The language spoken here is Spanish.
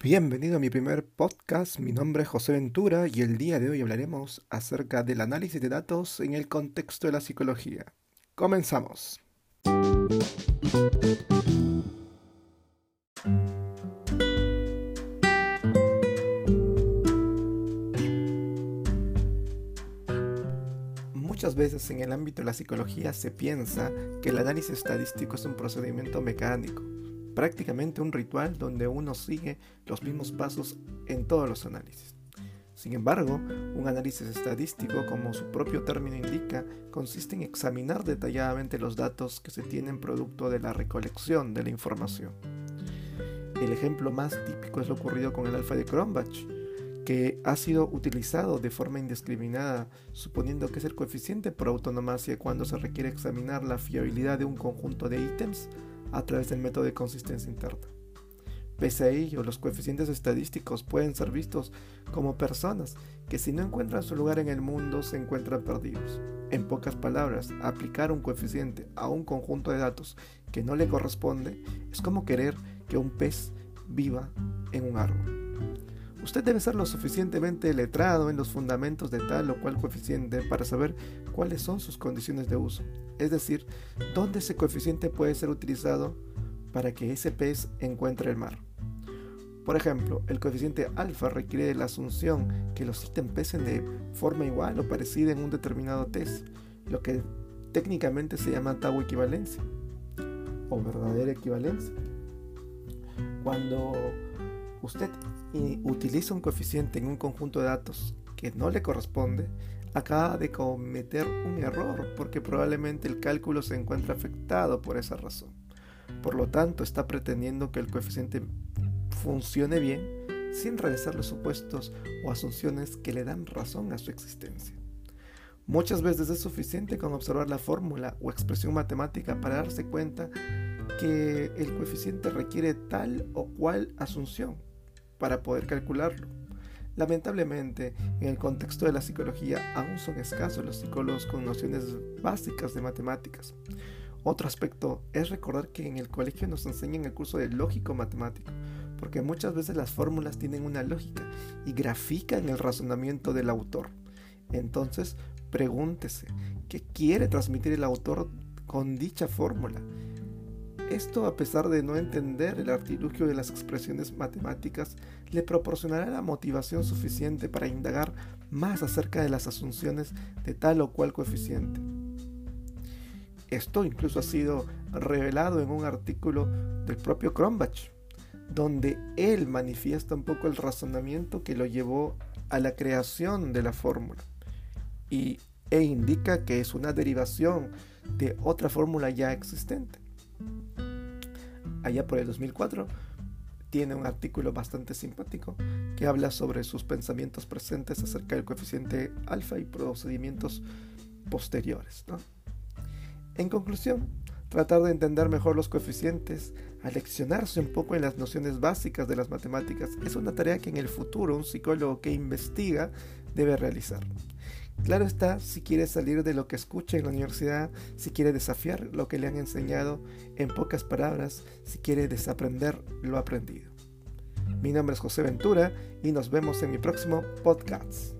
Bienvenido a mi primer podcast, mi nombre es José Ventura y el día de hoy hablaremos acerca del análisis de datos en el contexto de la psicología. Comenzamos. Muchas veces en el ámbito de la psicología se piensa que el análisis estadístico es un procedimiento mecánico, prácticamente un ritual donde uno sigue los mismos pasos en todos los análisis. Sin embargo, un análisis estadístico, como su propio término indica, consiste en examinar detalladamente los datos que se tienen producto de la recolección de la información. El ejemplo más típico es lo ocurrido con el alfa de Cronbach, que ha sido utilizado de forma indiscriminada, suponiendo que es el coeficiente por autonomacia cuando se requiere examinar la fiabilidad de un conjunto de ítems a través del método de consistencia interna. Pese a ello, los coeficientes estadísticos pueden ser vistos como personas que si no encuentran su lugar en el mundo se encuentran perdidos. En pocas palabras, aplicar un coeficiente a un conjunto de datos que no le corresponde es como querer que un pez viva en un árbol. Usted debe ser lo suficientemente letrado en los fundamentos de tal o cual coeficiente para saber cuáles son sus condiciones de uso, es decir, dónde ese coeficiente puede ser utilizado para que ese pez encuentre el mar. Por ejemplo, el coeficiente alfa requiere la asunción que los ítems pesen de forma igual o parecida en un determinado test, lo que técnicamente se llama tau equivalencia o verdadera equivalencia. Cuando usted utiliza un coeficiente en un conjunto de datos que no le corresponde, acaba de cometer un error porque probablemente el cálculo se encuentra afectado por esa razón. Por lo tanto, está pretendiendo que el coeficiente funcione bien sin realizar los supuestos o asunciones que le dan razón a su existencia. Muchas veces es suficiente con observar la fórmula o expresión matemática para darse cuenta que el coeficiente requiere tal o cual asunción para poder calcularlo. Lamentablemente, en el contexto de la psicología aún son escasos los psicólogos con nociones básicas de matemáticas. Otro aspecto es recordar que en el colegio nos enseñan el curso de lógico matemático, porque muchas veces las fórmulas tienen una lógica y grafican el razonamiento del autor. Entonces, pregúntese, ¿qué quiere transmitir el autor con dicha fórmula? Esto, a pesar de no entender el artilugio de las expresiones matemáticas, le proporcionará la motivación suficiente para indagar más acerca de las asunciones de tal o cual coeficiente. Esto incluso ha sido revelado en un artículo del propio Cronbach, donde él manifiesta un poco el razonamiento que lo llevó a la creación de la fórmula y, e indica que es una derivación de otra fórmula ya existente allá por el 2004, tiene un artículo bastante simpático que habla sobre sus pensamientos presentes acerca del coeficiente alfa y procedimientos posteriores. En conclusión, tratar de entender mejor los coeficientes, aleccionarse un poco en las nociones básicas de las matemáticas, es una tarea que en el futuro un psicólogo que investiga debe realizar. Claro está, si quiere salir de lo que escucha en la universidad, si quiere desafiar lo que le han enseñado, en pocas palabras, si quiere desaprender lo aprendido. Mi nombre es José Ventura y nos vemos en mi próximo podcast.